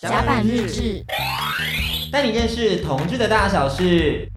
甲板日志，带你认识同志的大小事。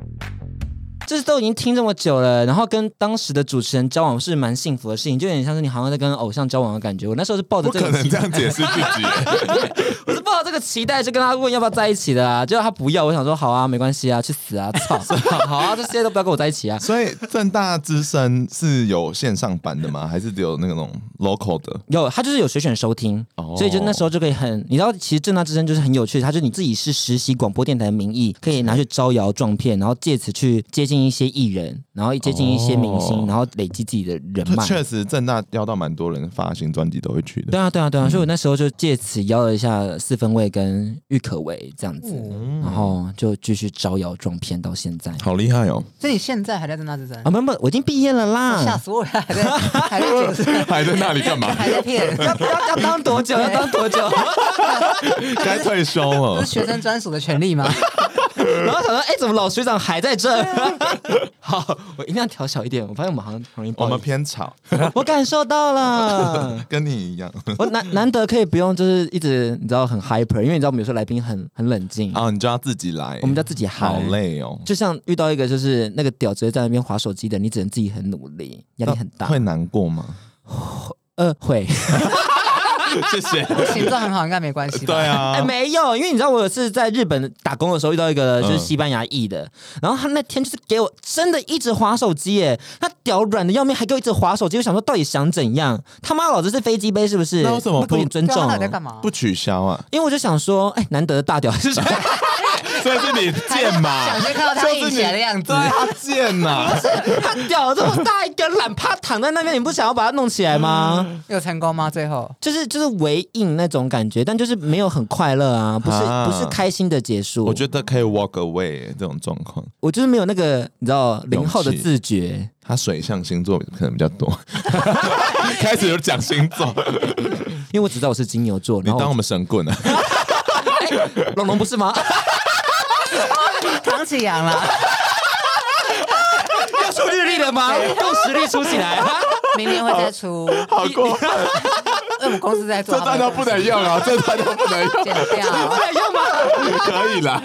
就是都已经听这么久了，然后跟当时的主持人交往是蛮幸福的事情，就有点像是你好像在跟偶像交往的感觉。我那时候是抱着这个，不可能这样解释自己。我是抱着这个期待，就跟他问要不要在一起的啊。结果他不要，我想说好啊，没关系啊，去死啊，操，好啊，这些都不要跟我在一起啊。所以正大之声是有线上版的吗？还是只有那种 local 的？有，他就是有随选收听，哦、所以就那时候就可以很，你知道，其实正大之声就是很有趣，他就你自己是实习广播电台的名义，可以拿去招摇撞骗，然后借此去接近一些艺人。然后接近一些明星，哦、然后累积自己的人脉。确实，正大邀到蛮多人发行专辑都会去的。对啊，对啊，对啊。嗯、所以我那时候就借此邀了一下四分卫跟郁可唯这样子，嗯、然后就继续招摇撞骗到现在。好厉害哦！所以你现在还在正大之声？啊，没有没有，我已经毕业了啦。吓死我了，还在还在还在那里干嘛？还在骗？要要要当多久？要当多久？该退休了。这是学生专属的权利吗？然后想说，哎，怎么老学长还在这？好，我一定要调小一点。我发现我们好像容易，我们偏吵。我感受到了，跟你一样。我难难得可以不用，就是一直你知道很 hyper，因为你知道我们有时候来宾很很冷静啊，你就要自己来，我们就要自己嗨，好累哦。就像遇到一个就是那个屌直接在那边滑手机的，你只能自己很努力，压力很大。会难过吗？呃，会。谢谢，形状很好，应该没关系。对啊，哎，没有，因为你知道我有次在日本打工的时候遇到一个就是西班牙裔的，嗯、然后他那天就是给我真的一直划手机，耶，他屌软的要命，还给我一直划手机，我想说到底想怎样？他妈老子是飞机杯是不是？那为什么不尊重？你在干嘛？不取消啊？因为我就想说，哎，难得的大屌是谁？所以是你贱嘛？想先看到他硬起来的样子，他贱呐！他屌这么大一根懒趴躺在那边，你不想要把它弄起来吗？有成功吗？最后就是就是微硬那种感觉，但就是没有很快乐啊，不是不是开心的结束。我觉得可以 walk away 这种状况，我就是没有那个你知道零后的自觉。他水象星座可能比较多，开始有讲星座，因为我只知道我是金牛座。你当我们神棍啊？龙龙不是吗？扛起阳了，要出日历了吗？用实力出起来，明年会再出。好过分，我们公司在做，这段都不能用啊，这段都不能用，剪掉，不能用吗？可以啦，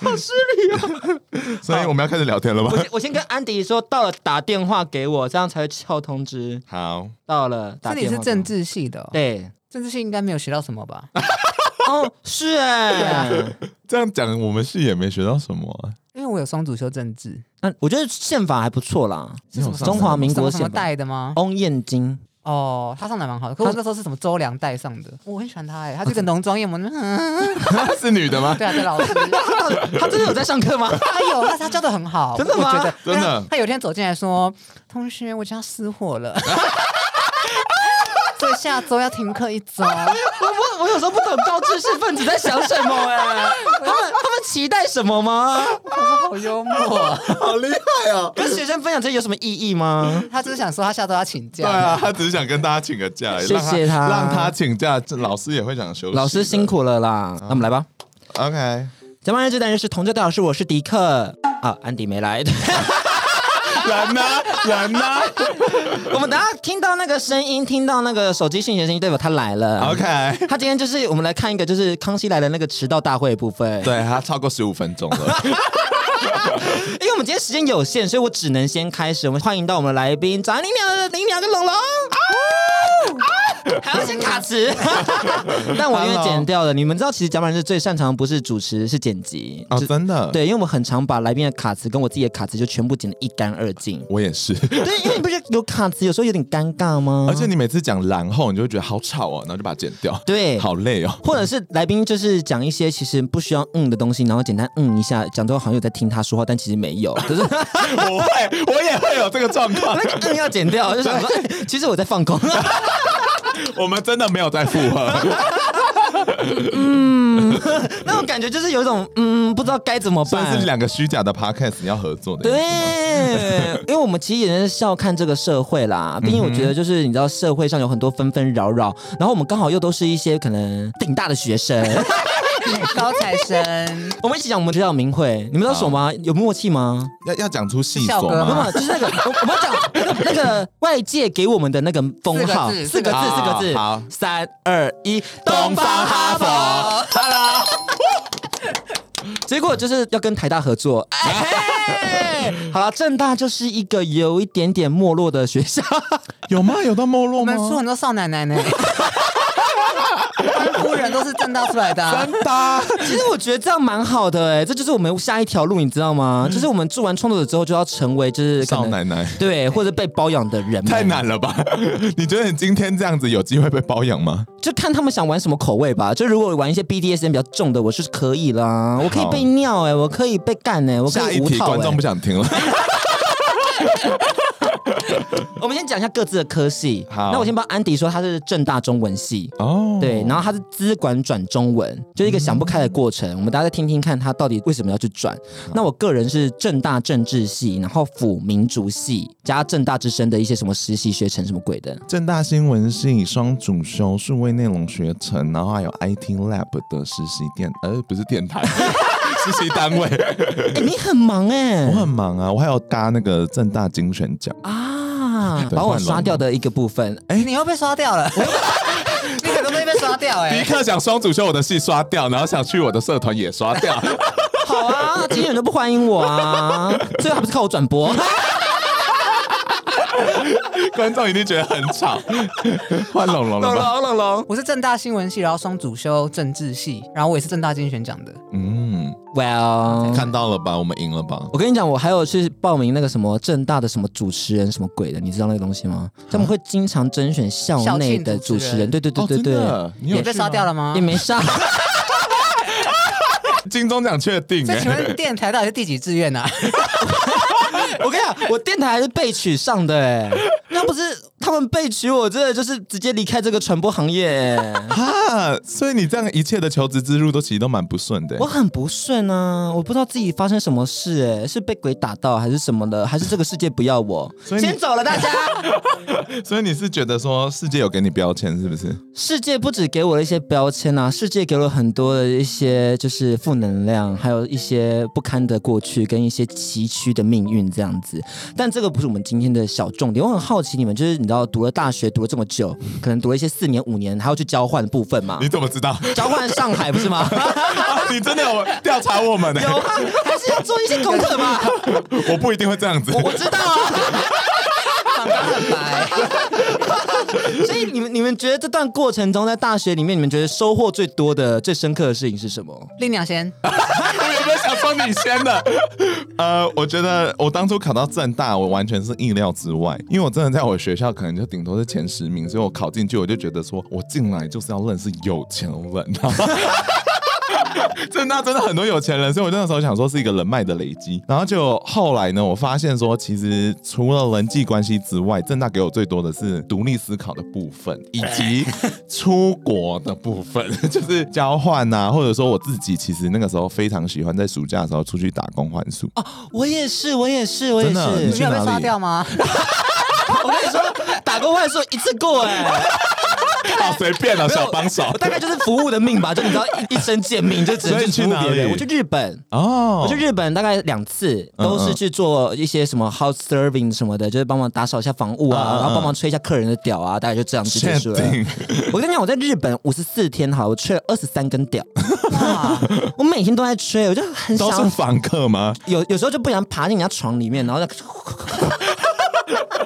好失礼啊！所以我们要开始聊天了吧？我我先跟安迪说，到了打电话给我，这样才会敲通知。好，到了。这里是政治系的，对，政治系应该没有学到什么吧？哦，是哎，这样讲我们是也没学到什么啊，因为我有双主修政治，那我觉得宪法还不错啦，中华民国什么带的吗？翁燕京。哦，他上的蛮好的，可我那时候是什么周良带上的，我很喜欢他哎，他这个浓妆艳抹，他是女的吗？对啊，对老师，他真的有在上课吗？他有，他他教的很好，真的吗？我觉得真的，他有一天走进来说：“同学，我家失火了。”下周要停课一周。我我我有时候不懂高知识分子在想什么哎，他们他们期待什么吗？好幽默，好厉害哦！跟学生分享这有什么意义吗？他只是想说他下周要请假。对啊，他只是想跟大家请个假，谢谢他，让他请假，老师也会想休息。老师辛苦了啦，那我们来吧。OK，甲板日志单元是同桌大老师，我是迪克啊，安迪没来。人呢？人呢？我们等下听到那个声音，听到那个手机讯息的声音，代表他来了。OK，他今天就是我们来看一个，就是康熙来的那个迟到大会的部分。对，他超过十五分钟了。因为我们今天时间有限，所以我只能先开始。我们欢迎到我们的来宾，张林鸟、林鸟跟龙龙。还要先卡词，但我因为剪掉了。你们知道，其实甲板日志最擅长不是主持，是剪辑啊！真的，对，因为我们很常把来宾的卡词跟我自己的卡词就全部剪得一干二净。我也是，对，因为你不觉得有卡词有时候有点尴尬吗？而且你每次讲然后，你就会觉得好吵哦，然后就把它剪掉。对，好累哦。或者是来宾就是讲一些其实不需要嗯的东西，然后简单嗯一下，讲之后好像有在听他说话，但其实没有。可是 我会，我也会有这个状况，那个嗯要剪掉，就是说，其实我在放空。我们真的没有在附和。嗯，那种感觉就是有一种嗯，不知道该怎么办。是两个虚假的 podcast 要合作的。对，因为我们其实也是笑看这个社会啦。毕竟我觉得就是你知道社会上有很多纷纷扰扰，然后我们刚好又都是一些可能顶大的学生。高材生，我们一起讲我们学校名讳，你们知道什么吗？有默契吗？要要讲出细校歌所吗？没有，就是那个 我我们要讲那个那个外界给我们的那个封号，四个字四个字，好四个字，好三二一，东方哈佛，Hello。结果就是要跟台大合作，哎，好了，正大就是一个有一点点没落的学校，有吗？有到没落吗我们？出很多少奶奶呢，班夫人都是正大出来的啊，真的啊？其实我觉得这样蛮好的哎，这就是我们下一条路，你知道吗？就是我们做完创作者之后，就要成为就是少奶奶对，或者被包养的人，太难了吧？你觉得你今天这样子有机会被包养吗？就看他们想玩什么口味吧。就如果玩一些 BDSM 比较重的，我是可以啦，我可以被尿哎、欸，我可以被干哎、欸，我可以无套、欸。观众不想听了。我们先讲一下各自的科系。好那我先帮安迪说，他是正大中文系。哦，对，然后他是资管转中文，就是一个想不开的过程。我们大家再听听看他到底为什么要去转。那我个人是正大政治系，然后辅民族系加正大之声的一些什么实习学程什么鬼的。正大新闻系双主修数位内容学程，然后还有 IT Lab 的实习电，呃，不是电台，实习单位。哎，你很忙哎、我很忙啊，我还要搭那个正大精选奖。啊，把我刷掉的一个部分。哎，你又被刷掉了，你很多东西被刷掉哎，迪克想双主修我的戏刷掉，然后想去我的社团也刷掉。好啊，今天人都不欢迎我啊，最后还不是靠我转播。观众一定觉得很吵。换龙龙了吧？龙龙龙，我是正大新闻系，然后双主修政治系，然后我也是正大精选奖的。嗯，Well，看到了吧？我们赢了吧？我跟你讲，我还有去报名那个什么正大的什么主持人什么鬼的，你知道那个东西吗？他们会经常甄选校内的主持人，对对对对对，哦、你被刷掉了吗？也没上。金钟奖确定、欸？那请问电台到底是第几志愿呢、啊？我跟你讲，我电台还是被取上的哎，那不是他们被取我，真的就是直接离开这个传播行业哎。哈，所以你这样一切的求职之路都其实都蛮不顺的。我很不顺啊，我不知道自己发生什么事哎，是被鬼打到还是什么的，还是这个世界不要我？所以先走了大家。所以你是觉得说世界有给你标签是不是？世界不止给我了一些标签啊，世界给了很多的一些就是负能量，还有一些不堪的过去跟一些崎岖的命运这。样子，但这个不是我们今天的小重点。我很好奇，你们就是你知道，读了大学读了这么久，可能读了一些四年五年，还要去交换的部分嘛？你怎么知道？交换上海不是吗？你真的有调查我们、欸？有啊，还是要做一些功课吗？我不一定会这样子。我，我知道啊。所以你们你们觉得这段过程中，在大学里面，你们觉得收获最多的、最深刻的事情是什么？丽鸟先。我有没有想说你先的？呃，我觉得我当初考到正大，我完全是意料之外，因为我真的在我学校可能就顶多是前十名，所以我考进去，我就觉得说我进来就是要认识有钱人。政大真的很多有钱人，所以我那时候想说是一个人脉的累积。然后就后来呢，我发现说，其实除了人际关系之外，正大给我最多的是独立思考的部分，以及 出国的部分，就是交换啊，或者说我自己其实那个时候非常喜欢在暑假的时候出去打工换宿。哦，我也是，我也是，我也是。你你有被刷掉吗？我跟你说，打工换宿一次过哎、欸。好随便了，小帮手。我 大概就是服务的命吧，就你知道一一生贱命，就只能去服务别人。我去日本哦，我去日本大概两次，都是去做一些什么 house serving 什么的，就是帮忙打扫一下房屋啊，然后帮忙吹一下客人的屌啊，大概就这样子结束了。我跟你讲，我在日本五十四天哈，我吹了二十三根屌，哇！我每天都在吹，我就很想。都是房客吗？有有时候就不想爬进人家床里面，然后再。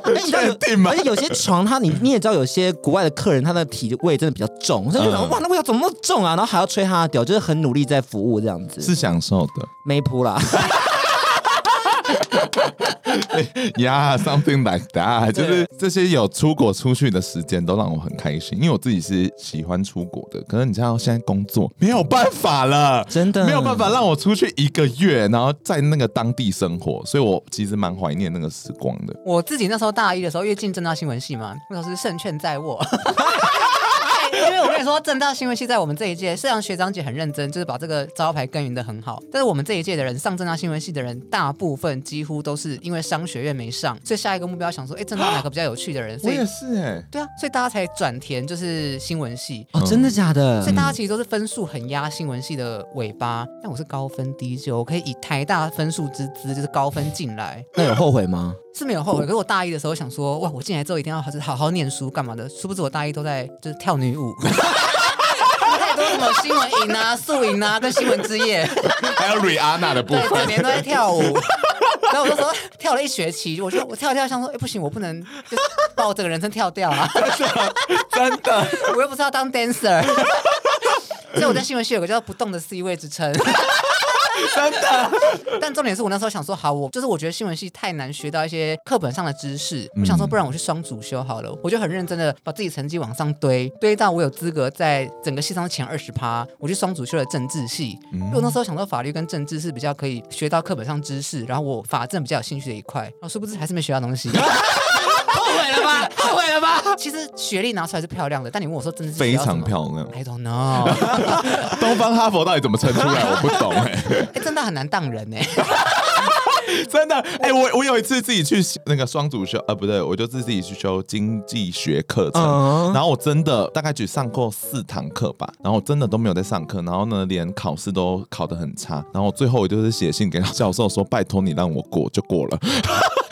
而且有，而且有些床，他你你也知道，有些国外的客人，他的体味真的比较重，所以就想哇，那味道怎么那么重啊？然后还要吹他的屌，就是很努力在服务这样子，是享受的，没铺啦。呀、yeah,，something like that，就是这些有出国出去的时间都让我很开心，因为我自己是喜欢出国的。可是你知道，现在工作没有办法了，真的没有办法让我出去一个月，然后在那个当地生活，所以我其实蛮怀念那个时光的。我自己那时候大一的时候，因为进正大新闻系嘛，那时候是胜券在握。因为我跟你说，正大新闻系在我们这一届，虽然学长姐很认真，就是把这个招牌耕耘的很好，但是我们这一届的人上正大新闻系的人，大部分几乎都是因为商学院没上，所以下一个目标想说，哎，正大哪个比较有趣的人？所以我也是哎，对啊，所以大家才转填就是新闻系哦，真的假的？所以大家其实都是分数很压新闻系的尾巴，但我是高分低就，我可以以台大分数之资，就是高分进来。那有后悔吗？是没有后悔，可是我大一的时候想说，哇，我进来之后一定要好好好念书，干嘛的？殊不知我大一都在就是跳女舞，太多什么新闻营啊、素营啊，跟新闻之夜，还有 Rihanna 的部分，对，整年都在跳舞。然后我就说跳了一学期，我就我跳一跳，想说，哎，不行，我不能就把我整个人生跳掉啊！真的，我又不是要当 dancer，所以我在新闻系有个叫不动的 C 位之称。真的，但重点是我那时候想说，好，我就是我觉得新闻系太难学到一些课本上的知识，我想说，不然我去双主修好了。我就很认真的把自己成绩往上堆，堆到我有资格在整个系上前二十趴。我去双主修了政治系，因为我那时候想到法律跟政治是比较可以学到课本上知识，然后我法政比较有兴趣的一块。然后，殊不知还是没学到东西。后悔了吧？后悔了吧？其实学历拿出来是漂亮的，但你问我说真的是非常漂亮，I don't know。东方哈佛到底怎么撑出来？我不懂哎、欸。哎，真的很难当人 哎、欸。真的哎、欸，我我有一次自己去那个双主修，呃，不对，我就自己去修经济学课程，uh. 然后我真的大概只上过四堂课吧，然后我真的都没有在上课，然后呢，连考试都考得很差，然后最后我就是写信给教授说，拜托你让我过就过了。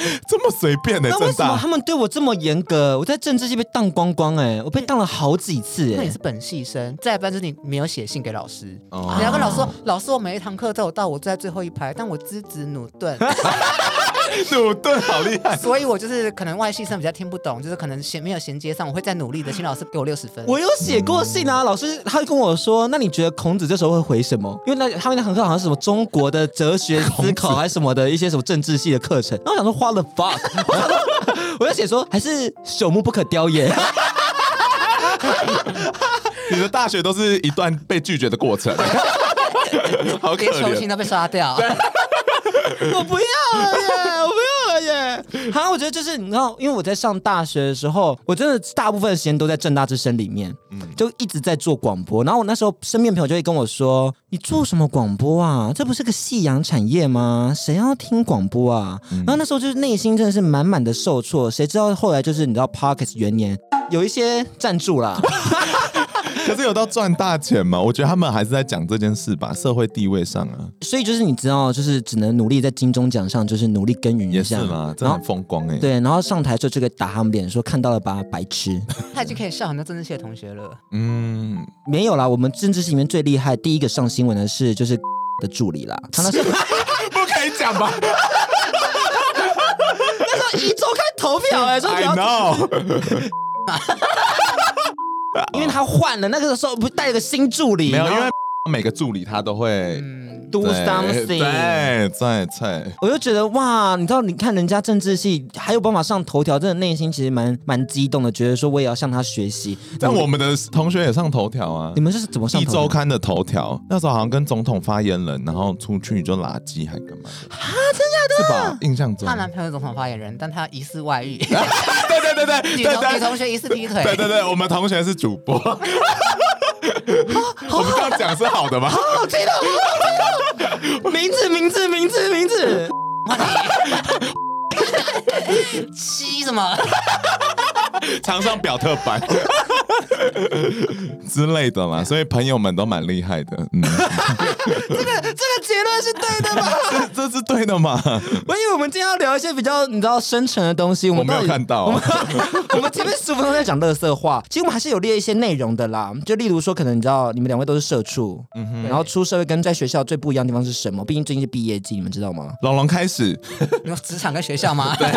这么随便的、欸，那为什么他们对我这么严格？我在政治系被当光光哎、欸，我被当了好几次哎、欸。那你是本系生，再不然就是你没有写信给老师。哦、你要跟老师说，老师，我每一堂课都有到，我坐在最后一排，但我资质駑钝。駑钝好厉害，所以我就是可能外系生比较听不懂，就是可能衔没有衔接上，我会再努力的，请老师给我六十分。我有写过信啊，嗯、老师他就跟我说，那你觉得孔子这时候会回什么？因为那他们那堂课好像是什么中国的哲学思考还是什么的一些什么政治系的课程，然后我想说花了 fuck，我就写说还是朽木不可雕也。你的大学都是一段被拒绝的过程，好可怜，连球星都被刷掉。我不要了 好，我觉得就是你知道，因为我在上大学的时候，我真的大部分的时间都在正大之声里面，嗯，就一直在做广播。然后我那时候身边朋友就会跟我说：“你做什么广播啊？这不是个夕阳产业吗？谁要听广播啊？”嗯、然后那时候就是内心真的是满满的受挫。谁知道后来就是你知道，Podcast 元年有一些赞助啦。可是有到赚大钱吗？我觉得他们还是在讲这件事吧，社会地位上啊。所以就是你知道，就是只能努力在金钟奖上，就是努力耕耘一下。也是嘛，真的很风光哎、欸。对，然后上台就这个打他们脸，说看到了吧，白痴。他已经可以笑很多政治系的同学了。嗯，没有啦，我们政治系里面最厉害，第一个上新闻的是就是的助理啦。不可以讲吧？那时候一周开投票哎、欸，说 I know。因为他换了，那个时候不是带了个新助理？没有，因为每个助理他都会 do something。对对对，我就觉得哇，你知道，你看人家政治系还有办法上头条，真的内心其实蛮蛮激动的，觉得说我也要向他学习。但我们的同学也上头条啊，你们是怎么上？一周刊的头条，那时候好像跟总统发言人，然后出去就垃圾还干嘛？啊，真假的？是吧？印象中，她男朋友是总统发言人，但他疑似外遇。对对对，女同女同学疑似劈腿。对对对，我们同学是主播。我们刚刚讲是好的吗？好好听的，好好听的。名字名字名字名字。七什么？常上表特版 之类的嘛，所以朋友们都蛮厉害的。嗯，这个这个结论是对的吗？这这是对的吗？我以为我们今天要聊一些比较你知道深沉的东西，我们没有看到。我们，我们前面十五分钟在讲乐色话，其实我们还是有列一些内容的啦。就例如说，可能你知道你们两位都是社畜，嗯哼，然后出社会跟在学校最不一样的地方是什么？毕竟最近是毕业季，你们知道吗？龙龙开始，你说职场跟学校吗？对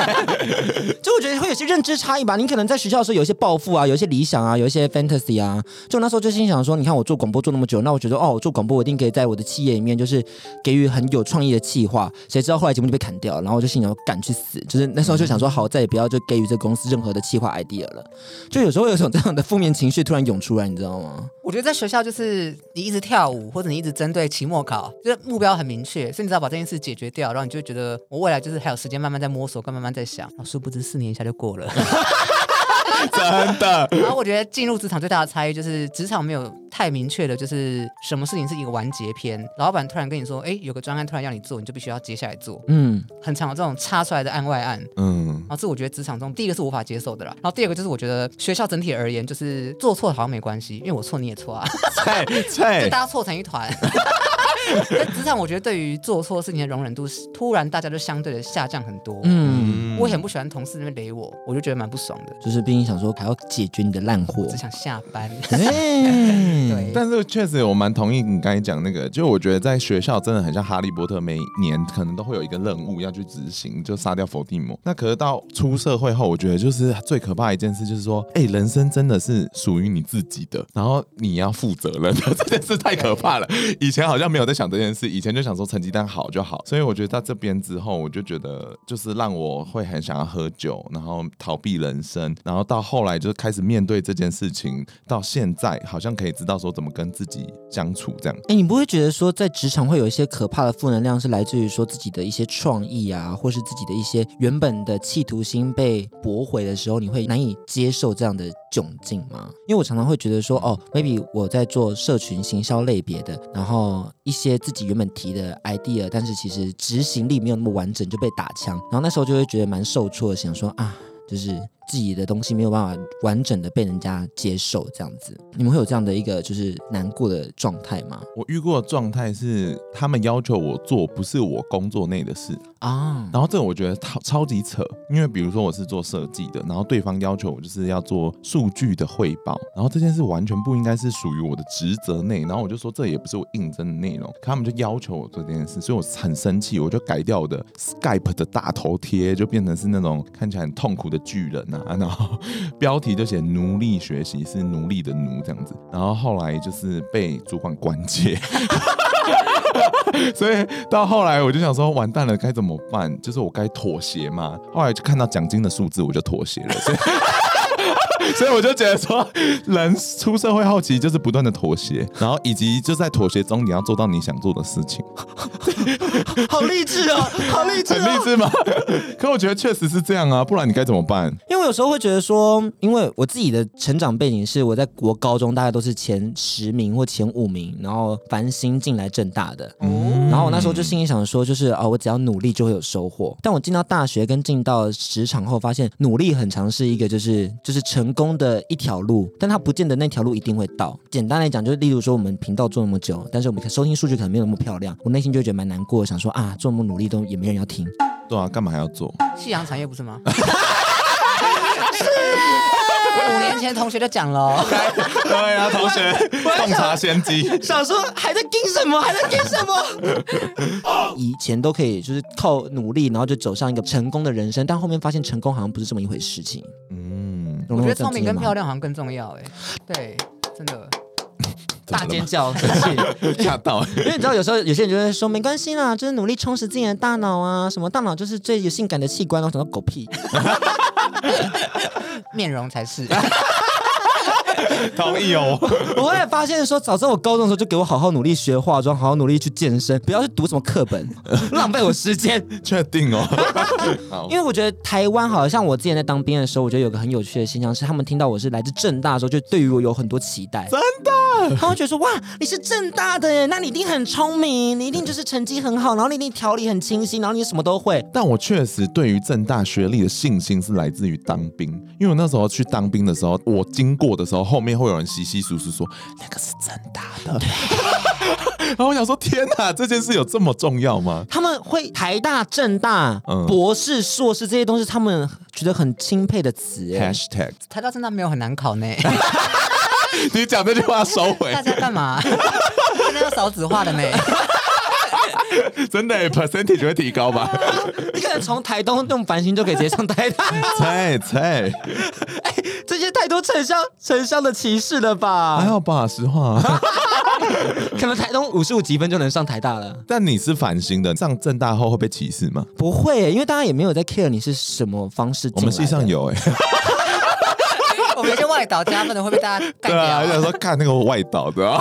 就我觉得会有些认知差异吧。你可能在学校的时候有一些抱负啊，有一些理想啊，有一些 fantasy 啊。就那时候就心想说，你看我做广播做那么久，那我觉得哦，我做广播我一定可以在我的企业里面就是给予很有创意的企划。谁知道后来节目就被砍掉，然后我就心想赶去死。就是那时候就想说，好，再也不要就给予这公司任何的企划 idea 了。就有时候会有种这样的负面情绪突然涌出来，你知道吗？我觉得在学校就是你一直跳舞，或者你一直针对期末考，就是目标很明确，所以你只要把这件事解决掉，然后你就会觉得我未来就是还有时间慢慢在摸索，跟慢慢在想。殊不知四年一下就过了。真的。然后我觉得进入职场最大的差异就是职场没有太明确的，就是什么事情是一个完结篇。老板突然跟你说，哎，有个专案突然要你做，你就必须要接下来做。嗯，很常有这种插出来的案外案。嗯，然后这我觉得职场中第一个是无法接受的啦。然后第二个就是我觉得学校整体而言，就是做错好像没关系，因为我错你也错啊。对对，就大家错成一团。在职场，我觉得对于做错事情的容忍度，突然大家就相对的下降很多。嗯，我也很不喜欢同事那边雷我，我就觉得蛮不爽的。就是毕竟想说还要解决你的烂货，只想下班。对，但是确实我蛮同意你刚才讲那个，就我觉得在学校真的很像哈利波特，每年可能都会有一个任务要去执行，就杀掉伏地魔。那可是到出社会后，我觉得就是最可怕的一件事，就是说，哎，人生真的是属于你自己的，然后你要负责任的，这件事太可怕了。以前好像没有在。想这件事，以前就想说成绩单好就好，所以我觉得到这边之后，我就觉得就是让我会很想要喝酒，然后逃避人生，然后到后来就开始面对这件事情，到现在好像可以知道说怎么跟自己相处这样。哎，你不会觉得说在职场会有一些可怕的负能量是来自于说自己的一些创意啊，或是自己的一些原本的企图心被驳回的时候，你会难以接受这样的窘境吗？因为我常常会觉得说，哦，maybe 我在做社群行销类别的，然后一些。些自己原本提的 idea，但是其实执行力没有那么完整，就被打枪。然后那时候就会觉得蛮受挫，想说啊，就是。自己的东西没有办法完整的被人家接受，这样子，你们会有这样的一个就是难过的状态吗？我遇过的状态是，他们要求我做不是我工作内的事啊，然后这个我觉得超超级扯，因为比如说我是做设计的，然后对方要求我就是要做数据的汇报，然后这件事完全不应该是属于我的职责内，然后我就说这也不是我应征的内容，可他们就要求我做这件事，所以我很生气，我就改掉我的 Skype 的大头贴，就变成是那种看起来很痛苦的巨人。啊，然后 标题就写奴隶学习是奴隶的奴这样子，然后后来就是被主管关切，所以到后来我就想说完蛋了该怎么办？就是我该妥协吗？后来就看到奖金的数字我就妥协了。所以 所以我就觉得说，人出社会后期就是不断的妥协，然后以及就在妥协中，你要做到你想做的事情。好励志哦，好励志哦，很励志吗？可我觉得确实是这样啊，不然你该怎么办？因为我有时候会觉得说，因为我自己的成长背景是我在国高中大概都是前十名或前五名，然后繁星进来正大的，嗯，然后我那时候就心里想说，就是哦，我只要努力就会有收获。但我进到大学跟进到职场后，发现努力很常是一个就是就是成功的一条路，但它不见得那条路一定会到。简单来讲，就是例如说我们频道做那么久，但是我们收听数据可能没有那么漂亮，我内心就会觉得蛮难过，想说啊，做那么努力都也没人要听。对啊，干嘛还要做？夕阳产业不是吗？是五年前同学就讲了，对啊，同学洞察先机，想说还在跟什么？还在跟什么？以前都可以就是靠努力，然后就走上一个成功的人生，但后面发现成功好像不是这么一回事情。嗯，我觉得聪明跟漂亮好像更重要哎。对，真的。大尖叫，生气，吓到。因为你知道，有时候有些人就会说，没关系啦，就是努力充实自己的大脑啊，什么大脑就是最有性感的器官，我想到狗屁，面容才是。同意哦，我也发现说，早知道我高中的时候就给我好好努力学化妆，好好努力去健身，不要去读什么课本，浪费我时间。确定哦，因为我觉得台湾好像我之前在当兵的时候，我觉得有个很有趣的现象是，他们听到我是来自政大的时候，就对于我有很多期待。真的，他会觉得说，哇，你是政大的耶，那你一定很聪明，你一定就是成绩很好，然后你一定条理很清晰，然后你什么都会。但我确实对于政大学历的信心是来自于当兵，因为我那时候去当兵的时候，我经过的时候。后面会有人稀稀疏疏说那个是真大的，然后我想说天哪，这件事有这么重要吗？他们会台大、政大、嗯、博士、硕士这些东西，他们觉得很钦佩的词。Hashtag 台大、正大没有很难考呢。你讲这句话收回。大家干嘛？现在要少子化的呢。真的，percentage 会提高吧？你可能从台东用繁星就可以直接上台大。猜 猜，哎，这些太多城乡城乡的歧视了吧？还好吧，实话。可能台东五十五级分就能上台大了。但你是繁星的，上正大后会被歧视吗？不会，因为大家也没有在 care 你是什么方式。我们系上有哎。我们一些外岛加分的会被大家干掉。对啊，有时候看那个外岛的。认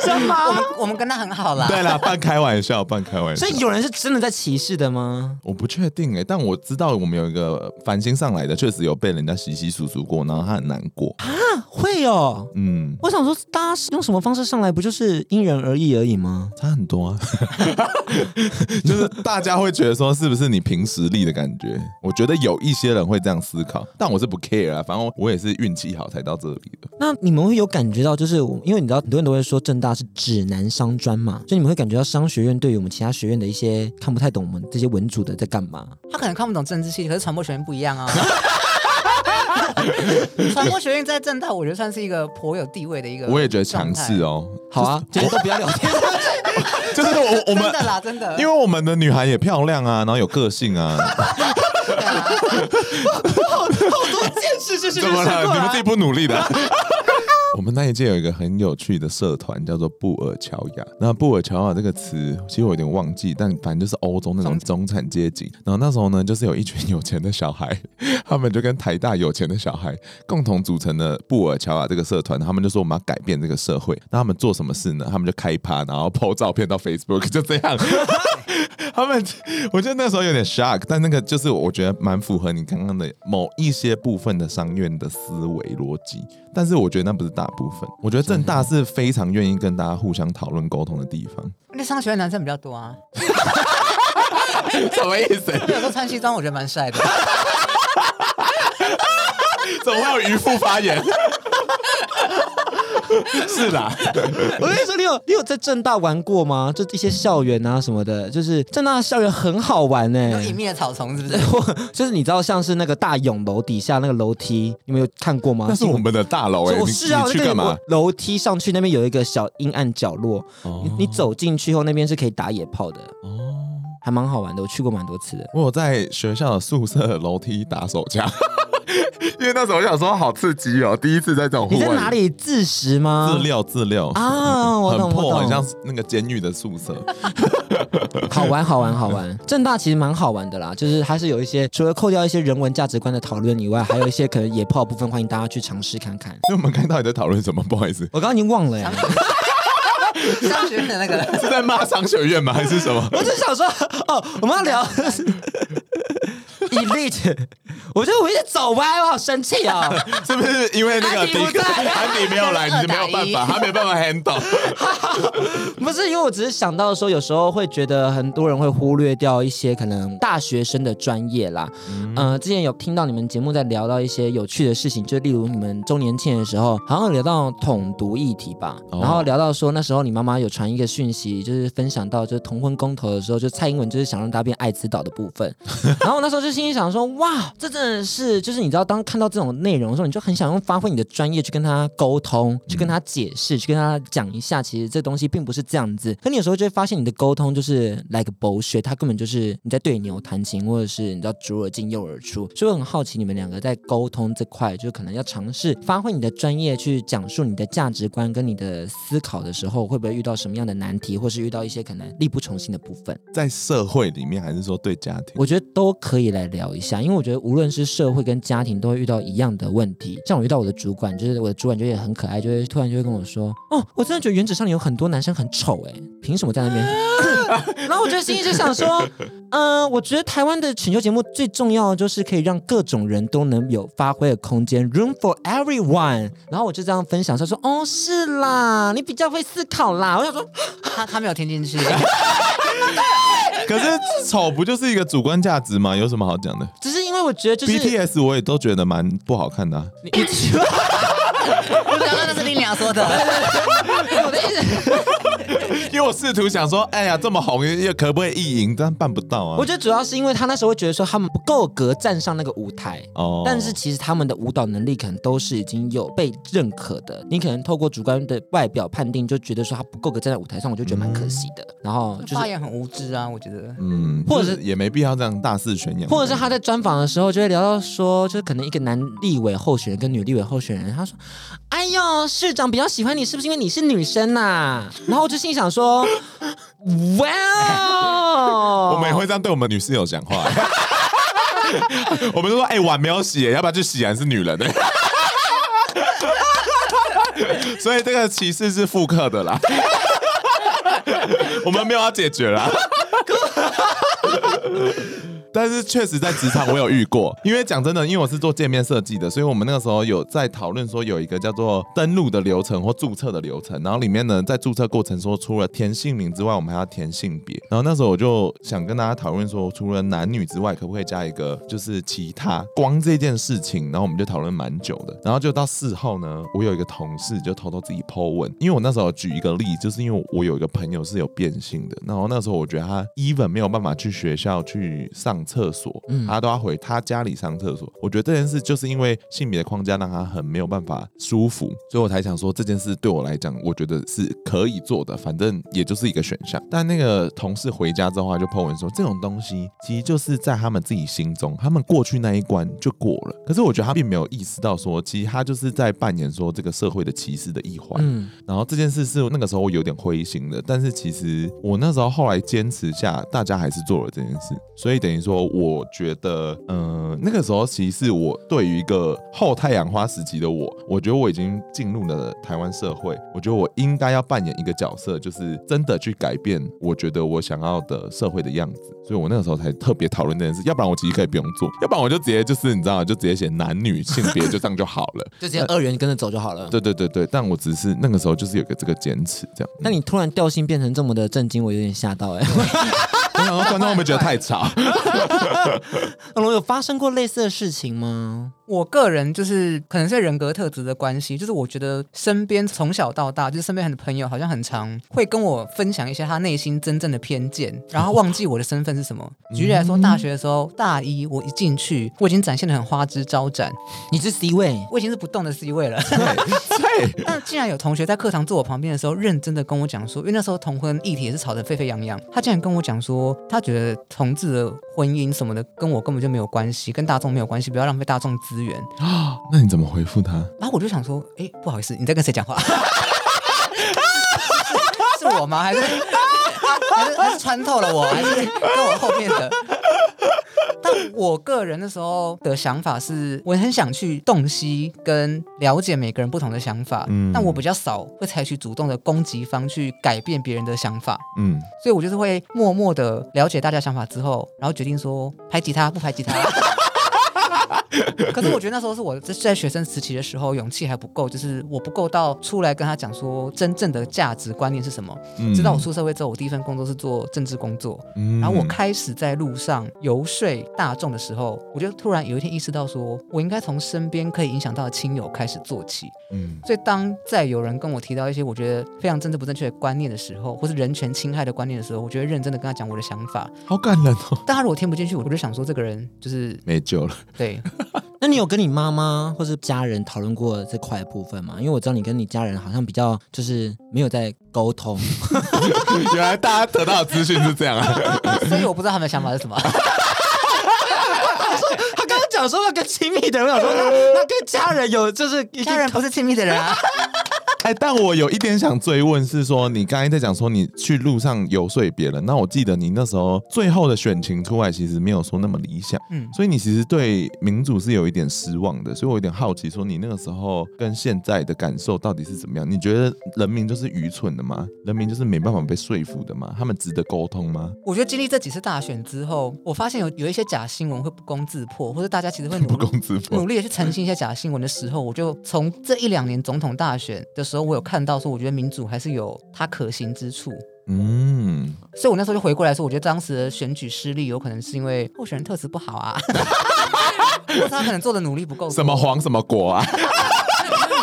真吗？我们我们跟他很好啦。对啦，半开玩笑，半开玩笑。所以有人是真的在歧视的吗？我不确定哎、欸，但我知道我们有一个繁星上来的，确实有被人家洗洗簌簌过，然后他很难过。啊，会哦。嗯，我想说，大家用什么方式上来，不就是因人而异而已吗？差很多啊，就是大家会觉得说，是不是你凭实力的感觉？我觉得有一些人会这样思考，但我是不 care 啊，反正我也是运气好才到这里的。那你们会有感觉到，就是因为你知道，很多人都会说政大是指南商专嘛，所以你们会感觉到商学院对于我们其他学院的一些看不太懂我们这些文组的在干嘛？他可能看不懂政治系，可是传播学院不一样啊。传播学院在正大，我觉得算是一个颇有地位的一个。我也觉得强势哦。好啊，今天都不要聊天。就是我我们真的啦，真的，因为我们的女孩也漂亮啊，然后有个性啊。好，好多件事就是怎么了？你们自己不努力的？我们那一届有一个很有趣的社团，叫做布尔乔亚。那布尔乔亚这个词，其实我有点忘记，但反正就是欧洲那种中产阶级。然后那时候呢，就是有一群有钱的小孩，他们就跟台大有钱的小孩共同组成的布尔乔亚这个社团。他们就说我们要改变这个社会。那他们做什么事呢？他们就开趴，然后 po 照片到 Facebook，就这样。他们，我觉得那时候有点 shock，但那个就是我觉得蛮符合你刚刚的某一些部分的商院的思维逻辑。但是我觉得那不是大部分，我觉得正大是非常愿意跟大家互相讨论沟通的地方。那商学院男生比较多啊，什么意思？有时候穿西装，我觉得蛮帅的。怎么会有渔夫发言？是啦，我跟你说，你有你有在正大玩过吗？就一些校园啊什么的，就是正大的校园很好玩呢、欸。有隐秘的草丛是不是？就是你知道，像是那个大勇楼底下那个楼梯，你们有看过吗？那是我们的大楼哎、欸，我是啊，你去干嘛？楼梯上去那边有一个小阴暗角落，哦、你你走进去后，那边是可以打野炮的哦，还蛮好玩的。我去过蛮多次的。我有在学校的宿舍楼梯打手枪。因为那时候我想说好刺激哦，第一次在这种户外。你在哪里自食吗？自料自料啊，我懂，很破，我懂，很像那个监狱的宿舍。好玩，好玩，好玩。正大其实蛮好玩的啦，就是还是有一些除了扣掉一些人文价值观的讨论以外，还有一些可能野炮部分，欢迎大家去尝试看看。所以我们看到你在讨论什么？不好意思，我刚刚已经忘了呀。商学院的那个是在骂商学院吗？还是什么？我只想说，哦，我们要聊。Elite，我觉得我一直走歪，我好生气啊！是不是因为那个迪克安迪没有来，你就没有办法，他没办法 handle？不是，因为我只是想到说，有时候会觉得很多人会忽略掉一些可能大学生的专业啦。嗯、呃，之前有听到你们节目在聊到一些有趣的事情，就例如你们周年庆的时候，好像有聊到统独议题吧，哦、然后聊到说那时候你妈妈有传一个讯息，就是分享到就是同婚公投的时候，就蔡英文就是想让大家变爱滋岛的部分，然后那时候就心里想说，哇，这真的是就是你知道，当看到这种内容的时候，你就很想用发挥你的专业去跟他沟通，去跟他解释，去跟他讲一下，其实这东西并不是这样子。可你有时候就会发现，你的沟通就是 like bullshit，他根本就是你在对牛弹琴，或者是你知道左耳进右耳出。所以我很好奇，你们两个在沟通这块，就可能要尝试发挥你的专业去讲述你的价值观跟你的思考的时候，会不会遇到什么样的难题，或是遇到一些可能力不从心的部分？在社会里面，还是说对家庭？我觉得都可以来聊一下，因为我觉得无论是社会跟家庭，都会遇到一样的问题。像我遇到我的主管，就是我的主管就也很可爱，就会突然就会跟我说：“哦，我真的觉得原子上有很多男生很丑，哎，凭什么在那边？” 然后我就心里就想说：“嗯、呃，我觉得台湾的选秀节目最重要的就是可以让各种人都能有发挥的空间，room for everyone。”然后我就这样分享，他说：“哦，是啦，你比较会思考啦。”我想说，他他没有听进去。可是丑不就是一个主观价值吗？有什么好讲的？只是因为我觉得就是 BTS，我也都觉得蛮不好看的、啊。你你我刚刚那是林娘说的。我的意思，因为我试图想说，哎呀，这么红，又可不可以意淫？但办不到啊。我觉得主要是因为他那时候会觉得说他们不够格站上那个舞台。哦。但是其实他们的舞蹈能力可能都是已经有被认可的。你可能透过主观的外表判定，就觉得说他不够格站在舞台上，我就觉得蛮可惜的。嗯、然后就是发言很无知啊，我觉得。嗯。或者是也没必要这样大肆宣扬。或者是他在专访的时候就会聊到说，就是可能一个男立委候选人跟女立委候选人，他说：“哎呦，市长比较喜欢你，是不是因为你是女生呐、啊？”然后我就心想说：“ 哇、wow！我们也会这样对我们女室友讲话。我们都说：“哎、欸，碗没有洗，要不要去洗？还是女人的？”所以这个歧视是复刻的啦，我们没有要解决啦。但是确实在职场我有遇过，因为讲真的，因为我是做界面设计的，所以我们那个时候有在讨论说有一个叫做登录的流程或注册的流程，然后里面呢在注册过程说除了填姓名之外，我们还要填性别。然后那时候我就想跟大家讨论说，除了男女之外，可不可以加一个就是其他？光这件事情，然后我们就讨论蛮久的。然后就到事后呢，我有一个同事就偷偷自己 po 文，因为我那时候举一个例，就是因为我有一个朋友是有变性的，然后那时候我觉得他 even 没有办法去学校去上。厕所，嗯他都要回他家里上厕所。我觉得这件事就是因为性别的框架让他很没有办法舒服，所以我才想说这件事对我来讲，我觉得是可以做的，反正也就是一个选项。但那个同事回家之后他就 po 文说，这种东西其实就是在他们自己心中，他们过去那一关就过了。可是我觉得他并没有意识到说，其实他就是在扮演说这个社会的歧视的一环。嗯，然后这件事是那个时候我有点灰心的，但是其实我那时候后来坚持下，大家还是做了这件事，所以等于说。我觉得，嗯、呃，那个时候其实是我对于一个后太阳花时期的我，我觉得我已经进入了台湾社会，我觉得我应该要扮演一个角色，就是真的去改变我觉得我想要的社会的样子。所以我那个时候才特别讨论这件事，要不然我其实可以不用做，要不然我就直接就是你知道，就直接写男女性别就这样就好了，就直接二元跟着走就好了。对对对对，但我只是那个时候就是有个这个坚持这样。那你突然调性变成这么的震惊，我有点吓到哎、欸。我想说观众会不会觉得太吵？龙有发生过类似的事情吗？我个人就是可能是人格特质的关系，就是我觉得身边从小到大，就是身边很多朋友好像很常会跟我分享一些他内心真正的偏见，然后忘记我的身份是什么。举例来说，大学的时候，大一我一进去，我已经展现的很花枝招展，你是 C 位，我已经是不动的 C 位了。对。但竟然有同学在课堂坐我旁边的时候，认真的跟我讲说，因为那时候同婚议题也是吵得沸沸扬扬，他竟然跟我讲说，他觉得同志的婚姻什么的跟我根本就没有关系，跟大众没有关系，不要浪费大众资源。啊，那你怎么回复他？然后我就想说，哎，不好意思，你在跟谁讲话？是我吗？还是还是还是穿透了我？还是跟我后面的？但我个人那时候的想法是，我很想去洞悉跟了解每个人不同的想法，嗯，但我比较少会采取主动的攻击方去改变别人的想法，嗯，所以我就是会默默的了解大家想法之后，然后决定说排挤他，不排挤他。可是我觉得那时候是我在学生时期的时候，勇气还不够，就是我不够到出来跟他讲说真正的价值观念是什么。嗯、直到我出社会之后，我第一份工作是做政治工作，嗯、然后我开始在路上游说大众的时候，我就突然有一天意识到说，我应该从身边可以影响到的亲友开始做起。嗯，所以当再有人跟我提到一些我觉得非常政治不正确的观念的时候，或是人权侵害的观念的时候，我觉得认真的跟他讲我的想法，好感人哦。但他如果听不进去，我就想说这个人就是没救了。对。那你有跟你妈妈或是家人讨论过这块部分吗？因为我知道你跟你家人好像比较就是没有在沟通。原来大家得到的资讯是这样啊，所以我不知道他们的想法是什么。他刚刚讲说要跟亲密的人，我想说那那跟家人有就是家人不是亲密的人啊。哎，但我有一点想追问，是说你刚才在讲说你去路上游说别人，那我记得你那时候最后的选情出来，其实没有说那么理想，嗯，所以你其实对民主是有一点失望的，所以我有点好奇，说你那个时候跟现在的感受到底是怎么样？你觉得人民就是愚蠢的吗？人民就是没办法被说服的吗？他们值得沟通吗？我觉得经历这几次大选之后，我发现有有一些假新闻会不攻自破，或者大家其实会不攻自破，努力的去澄清一些假新闻的时候，我就从这一两年总统大选的时候，我有看到说，我觉得民主还是有它可行之处。嗯，所以我那时候就回过来说，我觉得当时的选举失利，有可能是因为候选人特质不好啊，或者他可能做的努力不够。什么黄什么果啊？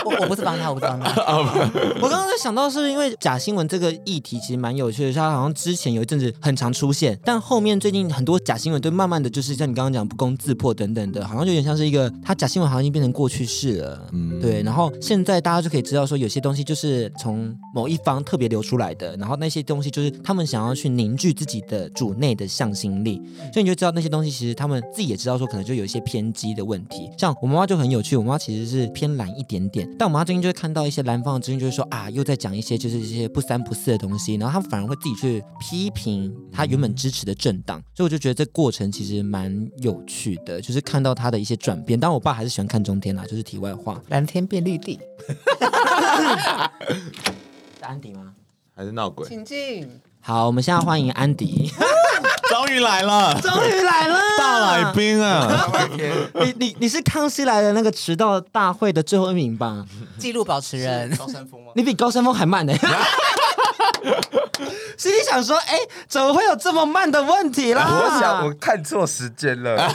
我我不是帮他，我不是帮他。我刚刚在想到，是因为假新闻这个议题其实蛮有趣的，它好像之前有一阵子很常出现，但后面最近很多假新闻都慢慢的就是像你刚刚讲不攻自破等等的，好像有点像是一个，它假新闻好像已经变成过去式了。嗯，对。然后现在大家就可以知道说，有些东西就是从某一方特别流出来的，然后那些东西就是他们想要去凝聚自己的主内的向心力，所以你就知道那些东西其实他们自己也知道说，可能就有一些偏激的问题。像我妈妈就很有趣，我妈妈其实是偏蓝一点点。但我妈最近就会看到一些蓝方的资讯，就是说啊，又在讲一些就是一些不三不四的东西，然后他们反而会自己去批评他原本支持的政党，所以我就觉得这过程其实蛮有趣的，就是看到他的一些转变。但我爸还是喜欢看中天啦，就是题外话。蓝天变绿地，是安迪吗？还是闹鬼？请进。好，我们现在欢迎安迪，终于来了，终于来了，大来宾啊！你你你是康熙来的那个迟到大会的最后一名吧？记录保持人高山峰吗？你比高山峰还慢呢。心里想说，哎，怎么会有这么慢的问题啦？我想我看错时间了。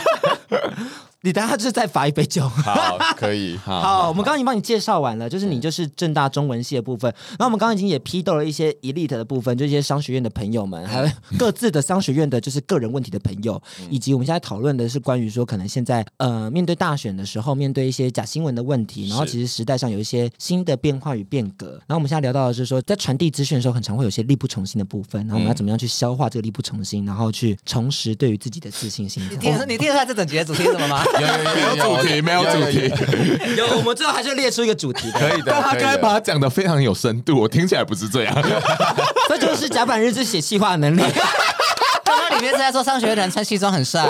你等下就是再罚一杯酒。好，可以。好，好，我们刚刚已经帮你介绍完了，就是你就是正大中文系的部分。然后我们刚刚已经也批斗了一些 elite 的部分，就一些商学院的朋友们，还有各自的商学院的就是个人问题的朋友，以及我们现在讨论的是关于说可能现在呃面对大选的时候，面对一些假新闻的问题，然后其实时代上有一些新的变化与变革。然后我们现在聊到的是说，在传递资讯的时候，很常会有些力不从心的部分，然后我们要怎么样去消化这个力不从心，然后去重拾对于自己的自信心。你听，你听得出来这整节的主题是什么吗？有有。主题没有主题，有我们最后还是列出一个主题，可以的。但他刚才把它讲的非常有深度，我听起来不是这样。这就是甲板日志写企划的能力。他里面是在说商学院的人穿西装很帅，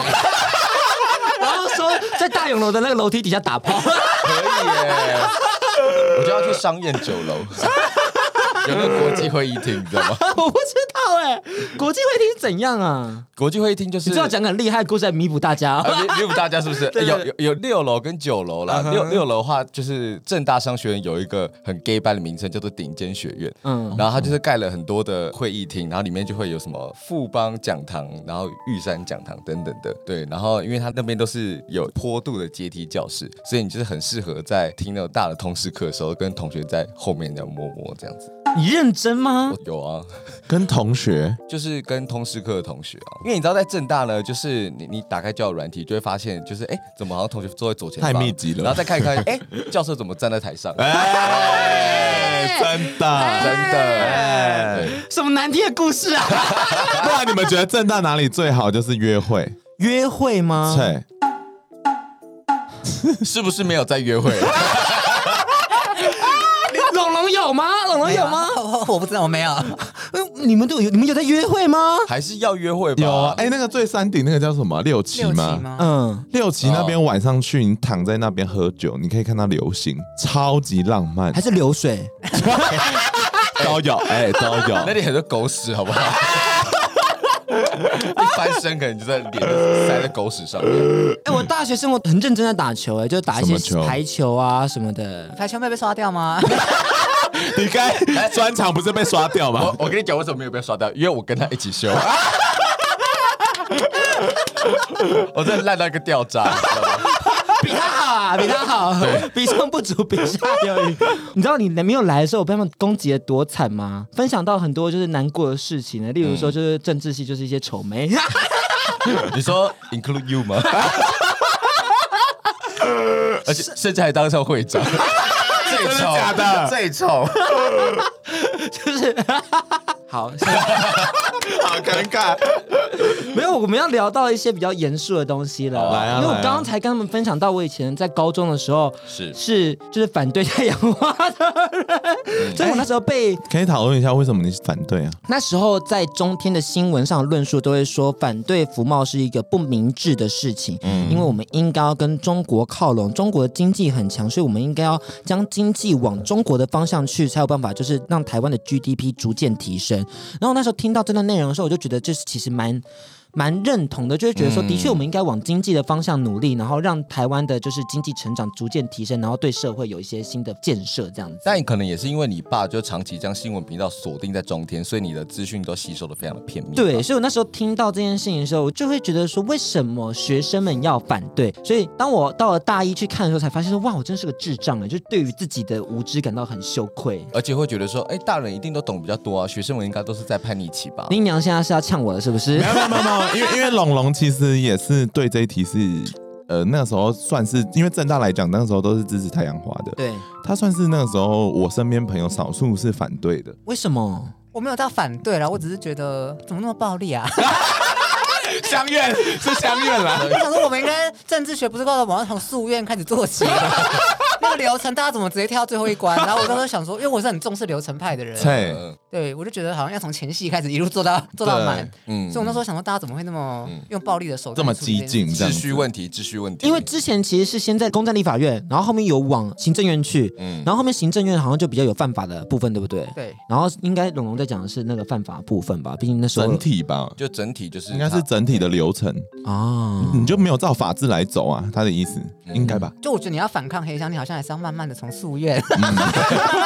然后说在大勇楼的那个楼梯底下打炮，可以耶。我就要去商宴酒楼。有个国际会议厅，你知道吗？我不知 国际会议厅怎样啊？国际会议厅就是你知道讲很厉害的故事来弥补大家，弥弥补大家是不是？对有有有六楼跟九楼啦。六六楼的话，就是正大商学院有一个很 gay 班的名称，叫做顶尖学院。嗯，然后它就是盖了很多的会议厅，然后里面就会有什么富邦讲堂，然后玉山讲堂等等的。对，然后因为它那边都是有坡度的阶梯教室，所以你就是很适合在听那种大的通识课的时候，跟同学在后面这样摸摸这样子。你认真吗？有啊，跟同学，就是跟通识课的同学啊。因为你知道，在正大呢，就是你你打开交友软体，就会发现，就是哎，怎么好像同学坐在左前方，太密集了。然后再看一看，哎，教授怎么站在台上？哎，真的，真的，什么难听的故事啊？不然你们觉得正大哪里最好？就是约会？约会吗？对，是不是没有在约会？有吗？龙龙有吗？我 我不知道，我没有。你们都有，你们有在约会吗？还是要约会吧？有啊。哎，那个最山顶那个叫什么？六旗吗？嗯，六旗那边晚上去，你躺在那边喝酒，你可以看到流星，超级浪漫。还是流水？都有，哎，都有。那里很多狗屎，好不好？一翻身可能就在脸塞在狗屎上面。哎，我大学生活很认真在打球，哎，就打一些排球啊什么的。排球没被刷掉吗？你该专场不是被刷掉吗？我我跟你讲，为什么没有被刷掉？因为我跟他一起修，我真的烂到一个掉渣，比他好啊，比他好，比上不足，比下有余。你知道你没有来的时候，我被他们攻击的多惨吗？分享到很多就是难过的事情呢，例如说就是政治系就是一些丑眉。你说 include you 吗？而且甚至还当上会长。最丑。假的，最丑，就是好，好尴尬。没有，我们要聊到一些比较严肃的东西了。来啊，因为我刚刚才跟他们分享到，我以前在高中的时候是是就是反对太阳花的人，所以我那时候被可以讨论一下为什么你是反对啊？那时候在中天的新闻上论述都会说，反对服贸是一个不明智的事情，嗯，因为我们应该要跟中国靠拢，中国的经济很强，所以我们应该要将经济往中国的方向去，才有办法就是让台湾的 GDP 逐渐提升。然后那时候听到这段内容的时候，我就觉得这是其实蛮。蛮认同的，就是觉得说，的确我们应该往经济的方向努力，然后让台湾的就是经济成长逐渐提升，然后对社会有一些新的建设这样子。但可能也是因为你爸就长期将新闻频道锁定在中天，所以你的资讯都吸收的非常的片面。对，所以我那时候听到这件事情的时候，我就会觉得说，为什么学生们要反对？所以当我到了大一去看的时候，才发现说，哇，我真是个智障啊！就对于自己的无知感到很羞愧，而且会觉得说，哎，大人一定都懂比较多啊，学生们应该都是在叛逆期吧？林娘现在是要呛我了，是不是？没有没有没有，因为因为龙龙。其实也是对这一题是，呃，那个时候算是，因为正大来讲，那个时候都是支持太阳花的。对，他算是那个时候我身边朋友少数是反对的。为什么？我没有到反对啦，我只是觉得怎么那么暴力啊？乡愿是乡愿啦。我想说，我们应该政治学不是告诉我们要从诉愿开始做起？那个流程大家怎么直接跳到最后一关？然后我当时想说，因为我是很重视流程派的人，对，对我就觉得好像要从前戏开始一路做到做到满。嗯，所以我那时候想说，大家怎么会那么用暴力的手段这么激进？秩序问题，秩序问题。因为之前其实是先在公占立法院，然后后面有往行政院去，嗯，然后后面行政院好像就比较有犯法的部分，对不对？对。然后应该龙龙在讲的是那个犯法部分吧？毕竟那时候整体吧，就整体就是应该是整体的流程啊，你就没有照法治来走啊？他的意思应该吧？就我觉得你要反抗黑箱，你好像还是要慢慢的从诉愿，慢慢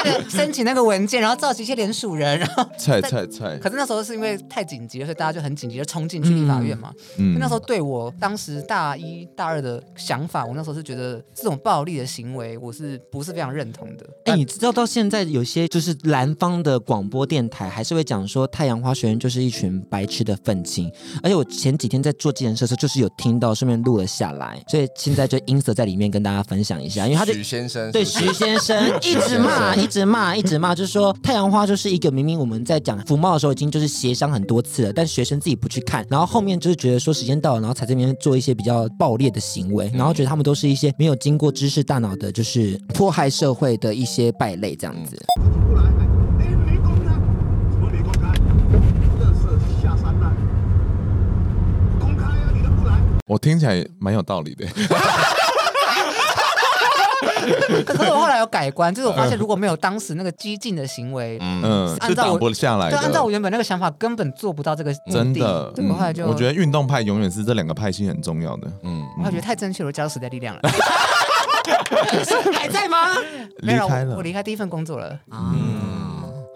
的申请那个文件，然后召集一些联署人，然后菜菜菜。可是那时候是因为太紧急了，所以大家就很紧急的冲进去立法院嘛。嗯。那时候对我当时大一大二的想法，我那时候是觉得这种暴力的行为，我是不是非常认同的？哎，你知道到现在有些就是蓝方的广播电台还是会讲说太阳花学院就是一群白痴的愤青，而且我前几天在做计程车的时候，就是有听到，顺便录了下来，所以现在就 insert 在里面跟大家分享一下，因为他就徐先生对徐先生 一直骂，一直骂，一直骂，就是说太阳花就是一个明明我们在讲服贸的时候已经就是协商很多次了，但学生自己不去看，然后后面就是觉得说时间到了，然后才这边做一些比较暴烈的行为，然后觉得他们都是一些没有经过知识大脑的，就是迫害社会的一些败类这样子。我听起来蛮有道理的。可是我后来有改观，就是我发现如果没有当时那个激进的行为，嗯，是挡不下来的。对，按照我原本那个想法，根本做不到这个。真的，对，后来就我觉得运动派永远是这两个派系很重要的。嗯，我觉得太正确了，我加入时代力量了。还在吗？离开了，我离开第一份工作了。嗯。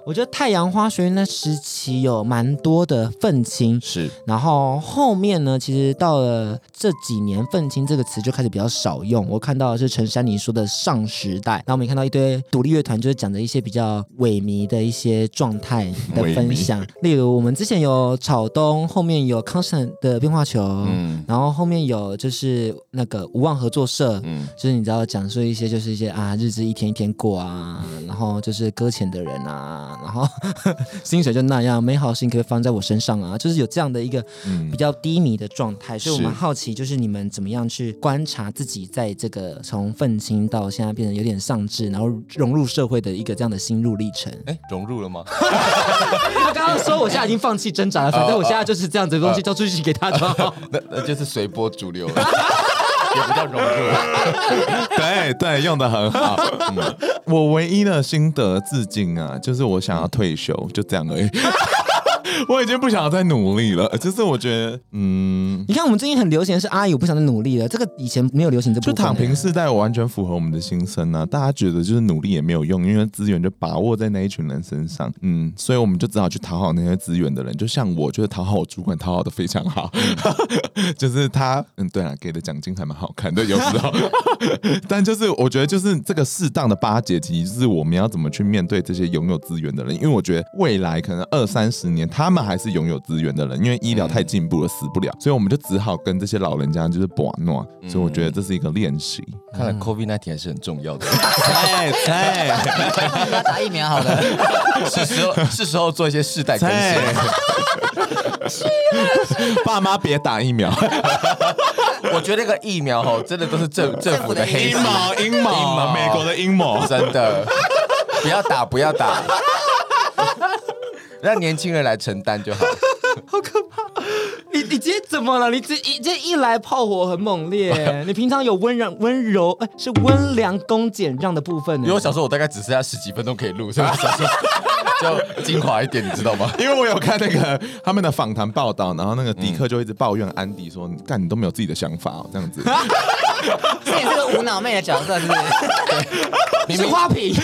我觉得太阳花学院那时期有蛮多的愤青，是。然后后面呢，其实到了这几年，愤青这个词就开始比较少用。我看到的是陈珊妮说的上时代，然后我们也看到一堆独立乐团，就是讲的一些比较萎靡的一些状态的分享。例如我们之前有草东，后面有 Constant 的变化球，嗯，然后后面有就是那个无望合作社，嗯，就是你知道讲述一些就是一些啊日子一天一天过啊，然后就是搁浅的人啊。然后 薪水就那样，美好事情可以放在我身上啊，就是有这样的一个比较低迷的状态，嗯、所以我们好奇，就是你们怎么样去观察自己在这个从愤青到现在变得有点丧志，然后融入社会的一个这样的心路历程？哎，融入了吗？他刚刚说我现在已经放弃挣扎了，反正我现在就是这样子的东西交出去给他就好，那那就是随波逐流了。也比较融入，对对，用的很好。嗯，我唯一的心得至今啊，就是我想要退休，就这样而已。我已经不想要再努力了，就是我觉得，嗯，你看我们最近很流行的是阿姨，我不想再努力了。这个以前没有流行这部分，就躺平世代完全符合我们的心声啊！大家觉得就是努力也没有用，因为资源就把握在那一群人身上，嗯，所以我们就只好去讨好那些资源的人。就像我，就是讨好我主管，讨好的非常好，就是他，嗯，对啊，给的奖金还蛮好看的，有时候。但就是我觉得，就是这个适当的巴结，其实是我们要怎么去面对这些拥有资源的人，因为我觉得未来可能二三十年，他们还是拥有资源的人，因为医疗太进步了，死不了，所以我们就只好跟这些老人家就是搏诺。所以我觉得这是一个练习。看来 COVID 那天还是很重要的。哎哎，要打疫苗好了，是时候是时候做一些世代更新。爸妈别打疫苗。我觉得那个疫苗吼，真的都是政政府的黑阴谋，阴谋，美国的阴谋，真的不要打，不要打。让年轻人来承担就好。好可怕！你你今天怎么了？你这一这一来炮火很猛烈。你平常有温柔温柔哎，是温良恭俭让的部分。因为我想说，我大概只剩下十几分钟可以录，所以想说 就精华一点，你知道吗？因为我有看那个他们的访谈报道，然后那个迪克就一直抱怨安迪说：“干你都没有自己的想法哦，这样子。”这也是个无脑妹的角色，是不是？明明花瓶。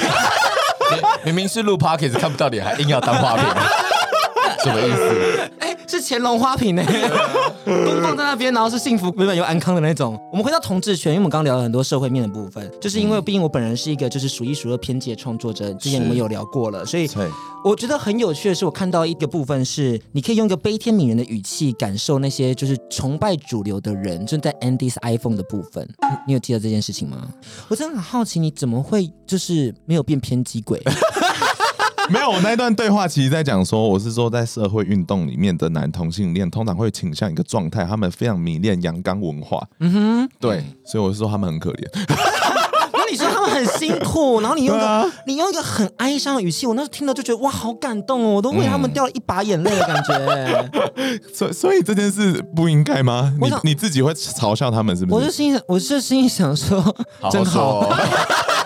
明明是录 p o c k e t 看不到脸，还硬要当花瓶，什么意思？哎，是乾隆花瓶呢，都放在那边，然后是幸福美满又安康的那种。我们回到同志圈，因为我们刚刚聊了很多社会面的部分，就是因为毕竟我本人是一个就是数一数二偏激的创作者，之前我们有聊过了，所以我觉得很有趣的是，我看到一个部分是，你可以用一个悲天悯人的语气感受那些就是崇拜主流的人，正在 Andy's iPhone 的部分，你有记得这件事情吗？我真的很好奇，你怎么会就是没有变偏激鬼？没有，我那一段对话其实在讲说，我是说在社会运动里面的男同性恋通常会倾向一个状态，他们非常迷恋阳刚文化。嗯哼，对，所以我是说他们很可怜。你说他们很辛苦，然后你用个、啊、你用一个很哀伤的语气，我那时候听到就觉得哇，好感动哦，我都为他们掉了一把眼泪的感觉。嗯、所以所以这件事不应该吗？你你自己会嘲笑他们是不是？我是心想我是心想说，好好说真好。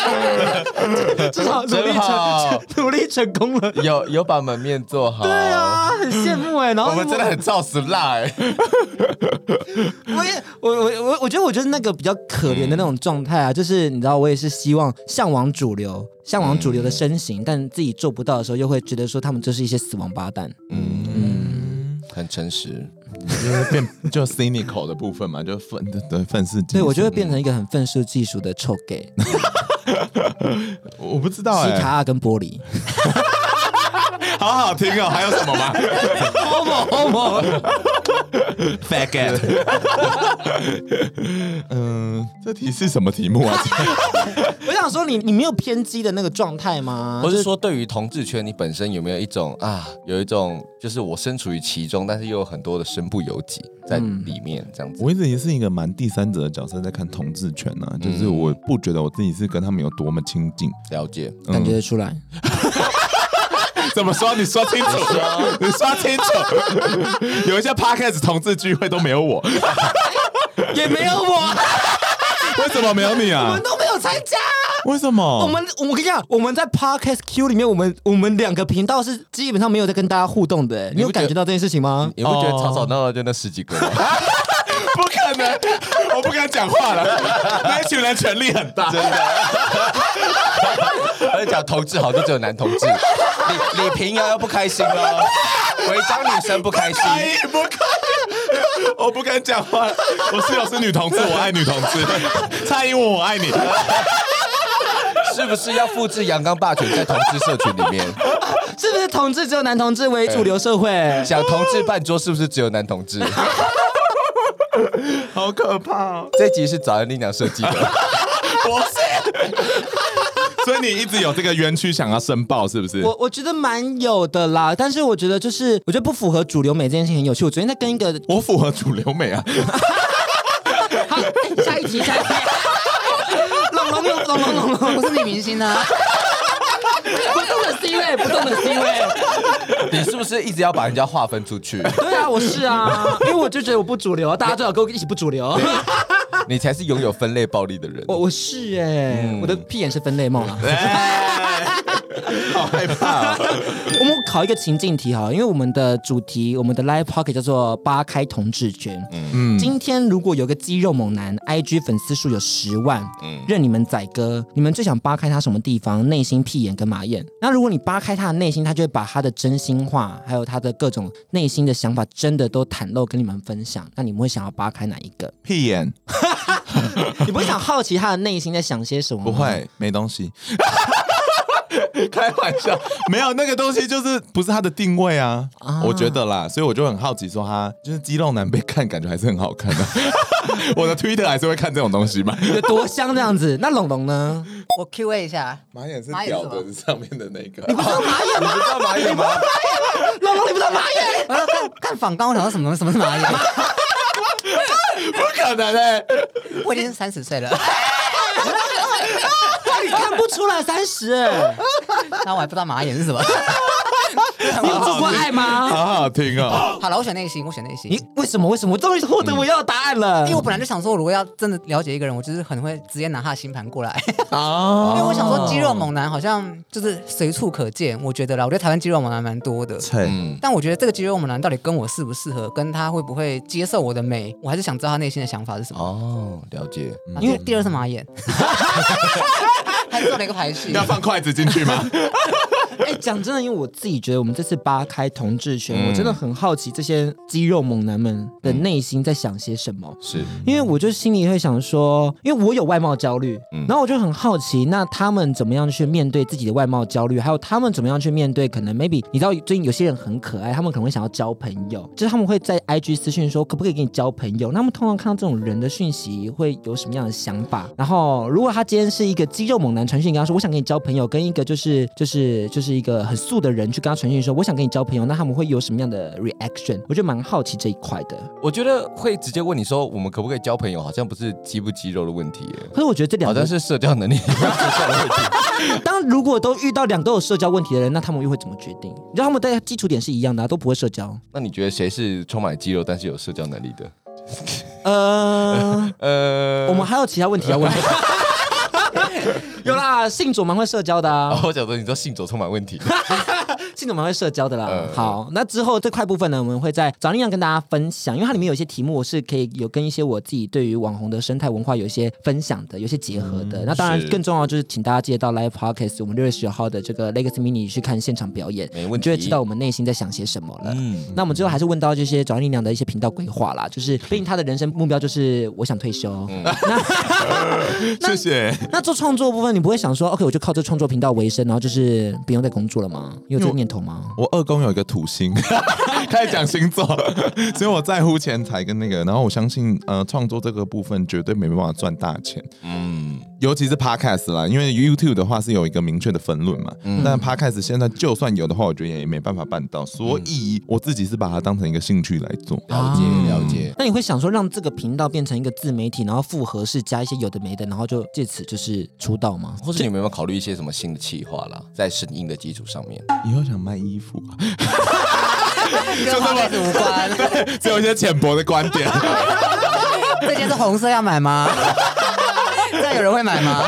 至少努力成努力成功了，有有把门面做好。对啊，很羡慕哎。然后我们真的很照死辣哎。我也我我我我觉得我觉得那个比较可怜的那种状态啊，就是你知道，我也是希望向往主流，向往主流的身形，但自己做不到的时候，又会觉得说他们就是一些死王八蛋。嗯嗯，很诚实，就是变就 cynical 的部分嘛，就愤对愤世。对，我就会变成一个很愤世嫉俗的臭 gay。我不知道哎、欸，西卡跟玻璃，好好听哦。还有什么吗？Homo，Homo，Fat cat。嗯，这题是什么题目啊？我想说你，你你没有偏激的那个状态吗？或是说，对于同志圈，你本身有没有一种啊，有一种就是我身处于其中，但是又有很多的身不由己在里面，这样子。我一直也是一个蛮第三者的角色在看同志圈呢、啊，就是我不觉得我自己是跟他们有多么亲近，了解，感觉得出来。怎么说？你说清楚，你说清楚。有一些 podcast 同志聚会都没有我，也没有我。为什么没有你啊？我们都没有参加。为什么？我们我跟你讲，我们在 Podcast Q 里面，我们我们两个频道是基本上没有在跟大家互动的。你有感觉到这件事情吗？你不觉得吵吵闹闹就那十几个吗？不可能，我不敢讲话了。那一群人权力很大，真的。而且讲同志好像只有男同志。李李 平遥又不开心了，违章女生不开心。不可 我不敢讲话。我室友是女同志，我爱女同志。蔡英文，我爱你。是不是要复制阳刚霸权在同志社群里面？是不是同志只有男同志为主流社会？想同志办桌是不是只有男同志？好可怕哦！这集是早安力娘设计的，不是。所以你一直有这个冤屈想要申报，是不是？我我觉得蛮有的啦，但是我觉得就是我觉得不符合主流美这件事情很有趣。我昨天在跟一个，我符合主流美啊。好，下一题，下一题。龙龙龙龙龙龙，我是女明星呢、啊。不动的 C 位，不动的 C 位。你是不是一直要把人家划分出去？对啊，我是啊，因为我就觉得我不主流，大家最好跟我一起不主流。你才是拥有分类暴力的人。我我是哎、欸，嗯、我的屁眼是分类梦啊。好害怕、哦！我们考一个情境题哈，因为我们的主题，我们的 Live Pocket 叫做扒开同志圈。嗯，今天如果有个肌肉猛男，IG 粉丝数有十万，嗯，任你们宰割，你们最想扒开他什么地方？内心、屁眼跟马眼。那如果你扒开他的内心，他就会把他的真心话，还有他的各种内心的想法，真的都袒露跟你们分享。那你们会想要扒开哪一个？屁眼。你不会想好奇他的内心在想些什么吗？不会，没东西。开玩笑，没有那个东西，就是不是他的定位啊，啊我觉得啦，所以我就很好奇，说他就是肌肉男被看，感觉还是很好看的。我的 Twitter 还是会看这种东西嘛，有多香这样子。那龙龙呢？我 Q A 一下，马眼是屌的上面的那个，你不知道马眼吗？你不知道马眼吗？龙龙，你不知道马眼？我要看看仿纲，我想到什么什么是马眼？不可能哎、欸，我已经三十岁了。你看不出来三十，那我还不知道马眼是什么。你有做过爱吗？好好听哦。好了，我选内心，我选内心。你为什么？为什么？我终于获得我要的答案了。因为我本来就想说，如果要真的了解一个人，我就是很会直接拿他的星盘过来。哦。因为我想说，肌肉猛男好像就是随处可见。我觉得啦，我觉得台湾肌肉猛男蛮多的。嗯。但我觉得这个肌肉猛男到底跟我适不适合，跟他会不会接受我的美，我还是想知道他内心的想法是什么。哦，了解。因为第二是马眼。还做了一个排序。要放筷子进去吗？哎，讲真的，因为我自己觉得我们这次扒开同志圈，嗯、我真的很好奇这些肌肉猛男们的内心在想些什么。是，因为我就心里会想说，因为我有外貌焦虑，嗯、然后我就很好奇，那他们怎么样去面对自己的外貌焦虑，还有他们怎么样去面对可能 maybe 你知道最近有些人很可爱，他们可能会想要交朋友，就是他们会在 IG 私讯说可不可以跟你交朋友？那他们通常看到这种人的讯息会有什么样的想法？然后如果他今天是一个肌肉猛男传讯跟他说我想跟你交朋友，跟一个就是就是就是一个很素的人去跟他传讯说我想跟你交朋友，那他们会有什么样的 reaction？我就蛮好奇这一块的。我觉得会直接问你说我们可不可以交朋友，好像不是肌不肌肉的问题耶。可是我觉得这两个好像是社交能力出现的问题。当如果都遇到两个都有社交问题的人，那他们又会怎么决定？你知道他们的基础点是一样的、啊，都不会社交。那你觉得谁是充满肌肉但是有社交能力的？呃 呃，我们还有其他问题要问。有啦，信左蛮会社交的啊。哦、我觉得你说信左充满问题。信总蛮会社交的啦。嗯、好，那之后这块部分呢，我们会在找力量跟大家分享，因为它里面有一些题目，我是可以有跟一些我自己对于网红的生态文化有一些分享的，有些结合的。嗯、那当然更重要就是请大家记得到 Live Podcast，我们六月十九号的这个 Legacy Mini 去看现场表演，没问题，就会知道我们内心在想些什么了。嗯，那我们最后还是问到这些找力量的一些频道规划啦，就是毕竟他的人生目标就是我想退休。嗯、那、呃、谢谢。那做创作部分，你不会想说，OK，我就靠这创作频道为生，然后就是不用再工作了吗？你有这个念头吗？我二宫有一个土星，开始讲星座，所以我在乎钱财跟那个，然后我相信，呃，创作这个部分绝对没办法赚大钱，嗯，尤其是 Podcast 啦，因为 YouTube 的话是有一个明确的分论嘛，嗯，但 Podcast 现在就算有的话，我觉得也没办法办到，所以我自己是把它当成一个兴趣来做，了解了解。那你会想说，让这个频道变成一个自媒体，然后复合式加一些有的没的，然后就借此就是出道吗？或者你们有没有考虑一些什么新的企划啦，在声音的基础上面，以后想卖衣服。跟花开无关，对，只有一些浅薄的观点。这件是红色，要买吗？有人会买吗？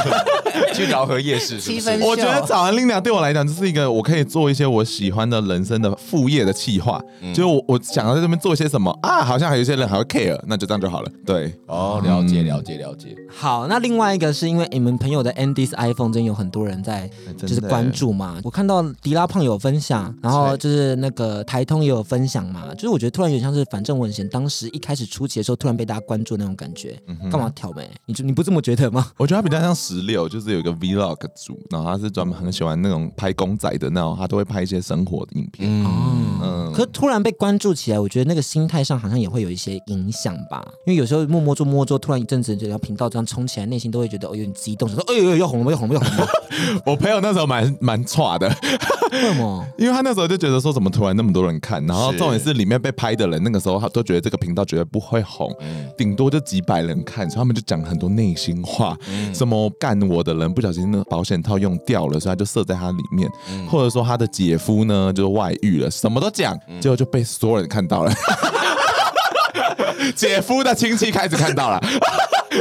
去饶河夜市是是，七分我觉得找安丽娘对我来讲，就是一个我可以做一些我喜欢的人生的副业的企划。嗯、就我我想要在这边做些什么啊？好像还有一些人还会 care，那就这样就好了。对，哦，了解了解了解。好，那另外一个是因为你们朋友的 Andy's iPhone 真有很多人在就是关注嘛。我看到迪拉胖有分享，然后就是那个台通也有分享嘛。就是我觉得突然有点像是反正文贤当时一开始初期的时候，突然被大家关注那种感觉。嗯、哼干嘛挑眉？你就你不这么觉得吗？我觉得他比较像十六，就是有一个 Vlog 组，然后他是专门很喜欢那种拍公仔的那种，他都会拍一些生活的影片。嗯，嗯，可突然被关注起来，我觉得那个心态上好像也会有一些影响吧。因为有时候默默做默默做，突然一阵子这条频道这样冲起来，内心都会觉得哦有点激动，说哎呦要红了，要红了，要红了。我朋友那时候蛮蛮差的，为什么？因为他那时候就觉得说怎么突然那么多人看，然后重点是里面被拍的人那个时候他都觉得这个频道绝对不会红，顶多就几百人看，所以他们就讲很多内心话，什么干我的人不小心那保险套用掉了，所以他就射在他里面，嗯、或者说他的姐夫呢就是外遇了，什么都讲，结果就被所有人看到了，姐夫的亲戚开始看到了。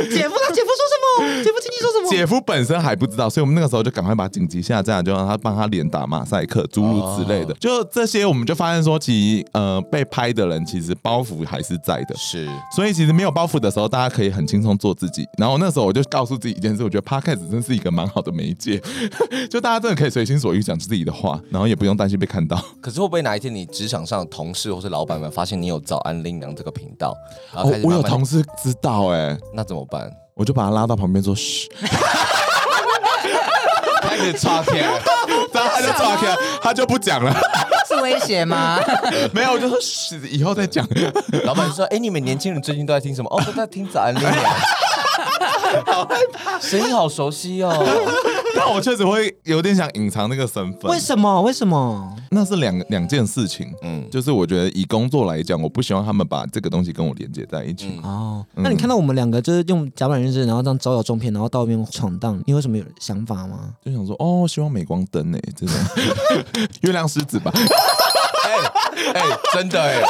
姐夫他姐夫说什么？姐夫亲戚说什么？姐夫本身还不知道，所以我们那个时候就赶快把紧急下架，就让他帮他脸打马赛克，诸如此类的。就这些，我们就发现说，其实呃被拍的人其实包袱还是在的。是，所以其实没有包袱的时候，大家可以很轻松做自己。然后那时候我就告诉自己一件事，我觉得 Podcast 真是一个蛮好的媒介，就大家真的可以随心所欲讲自己的话，然后也不用担心被看到。可是会不会哪一天你职场上的同事或是老板们发现你有早安令娘这个频道，哦、我有同事知道哎、欸，那怎么办？我就把他拉到旁边说：“嘘。”开始抓天，然后他就抓天，他就不讲了。是威胁吗？没有，我就说：“嘘，以后再讲。”老板就说：“哎，你们年轻人最近都在听什么？哦，都在听早安力量。”好害怕，声音好熟悉哦。但我确实会有点想隐藏那个身份。为什么？为什么？那是两两件事情。嗯，就是我觉得以工作来讲，我不希望他们把这个东西跟我连接在一起。哦，那你看到我们两个就是用甲板认识，然后这样招摇撞骗，然后到外面闯荡，你有什么有想法吗？就想说，哦，希望镁光灯呢，真的，月亮狮子吧。哎哎，真的哎。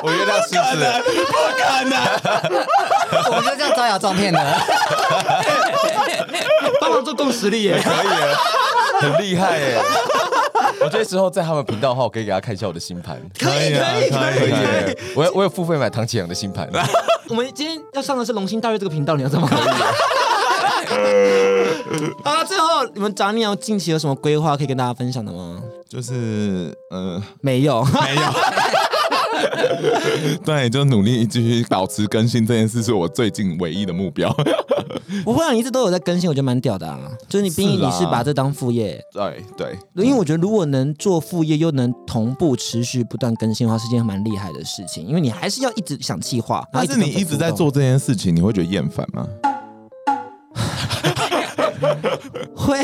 我月亮狮子，不可能！我们就这样招摇撞骗的，做共识力也可以，很厉害耶！我觉得之后在他们频道的话，我可以给他看一下我的星盘。可以可以可以可以！我我有付费买唐启阳的星盘。我们今天要上的是龙星大悦这个频道，你要怎么可以？好了，最后你们长鸟近期有什么规划可以跟大家分享的吗？就是呃，没有，没有。对，就努力继续保持更新这件事，是我最近唯一的目标。不会啊，你一直都有在更新，我觉得蛮屌的啊。就是你，毕竟你是把这当副业。对对，因为我觉得如果能做副业，又能同步持续不断更新的话，是件蛮厉害的事情。因为你还是要一直想计划。但是你一直在做这件事情，你会觉得厌烦吗？会。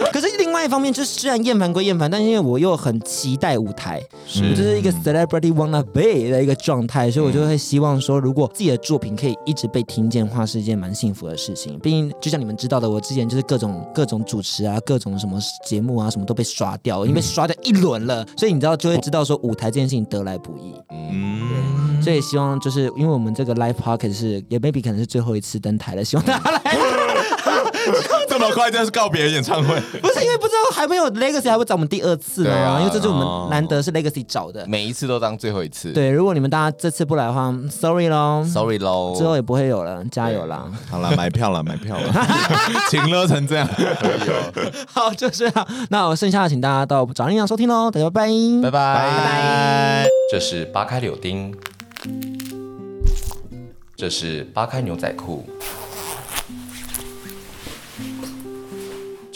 可是另外一方面，就是虽然厌烦归厌烦，但是因为我又很期待舞台，是我就是一个 celebrity wanna be 的一个状态，所以我就会希望说，如果自己的作品可以一直被听见的话，是一件蛮幸福的事情。毕竟就像你们知道的，我之前就是各种各种主持啊，各种什么节目啊，什么都被刷掉，因为刷掉一轮了，所以你知道就会知道说舞台这件事情得来不易。嗯，所以希望就是因为我们这个 live podcast 是也 maybe 可能是最后一次登台了，希望大家来。这么快就是告别演唱会？不是因为不知道还没有 Legacy 还会找我们第二次呢？啊、因为这是我们难得是 Legacy 找的，每一次都当最后一次。对，如果你们大家这次不来的话，Sorry 咯，Sorry 咯，之后也不会有了，加油啦！好了，买票了，买票了，请了成这样。好，就这样。那我剩下的请大家到找力量收听喽，大家拜拜拜拜拜。拜。这是八开柳丁，这是八开牛仔裤。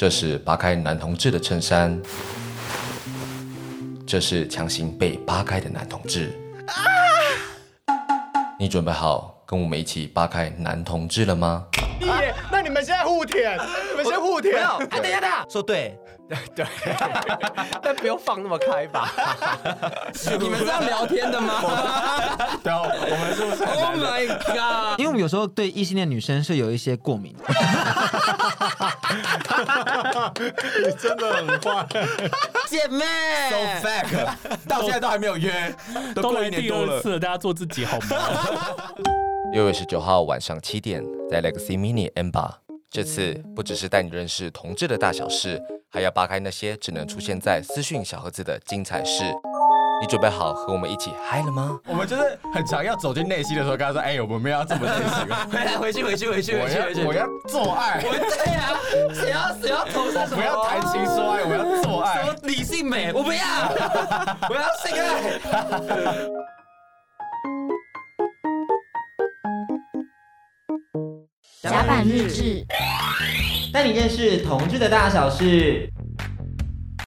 这是扒开男同志的衬衫，这是强行被扒开的男同志。啊、你准备好跟我们一起扒开男同志了吗？那你们现在互舔，你们先互舔。哎，等一下，等一下，说对。对，但不用放那么开吧？你们这样聊天的吗？对，我们是不是？Oh my god！因为我们有时候对异性恋女生是有一些过敏。你真的很坏，姐妹。So fake，到现在都还没有约，都过一年多了。大家做自己好吗？六月十九号晚上七点，在 Legacy Mini M 吧。这次不只是带你认识同志的大小事。还要扒开那些只能出现在私讯小盒子的精彩事，你准备好和我们一起嗨了吗？我们就是很常要走进内心的时候，跟他说：“哎，我们要这么内心。”回来，回去，回去，回去，回去，回去。我要做爱。我对呀，谁要谁要投射什么？不要谈情说爱，我要做爱。什么理性美？我不要，我要性爱。甲板日志。带你认识同志的大小事。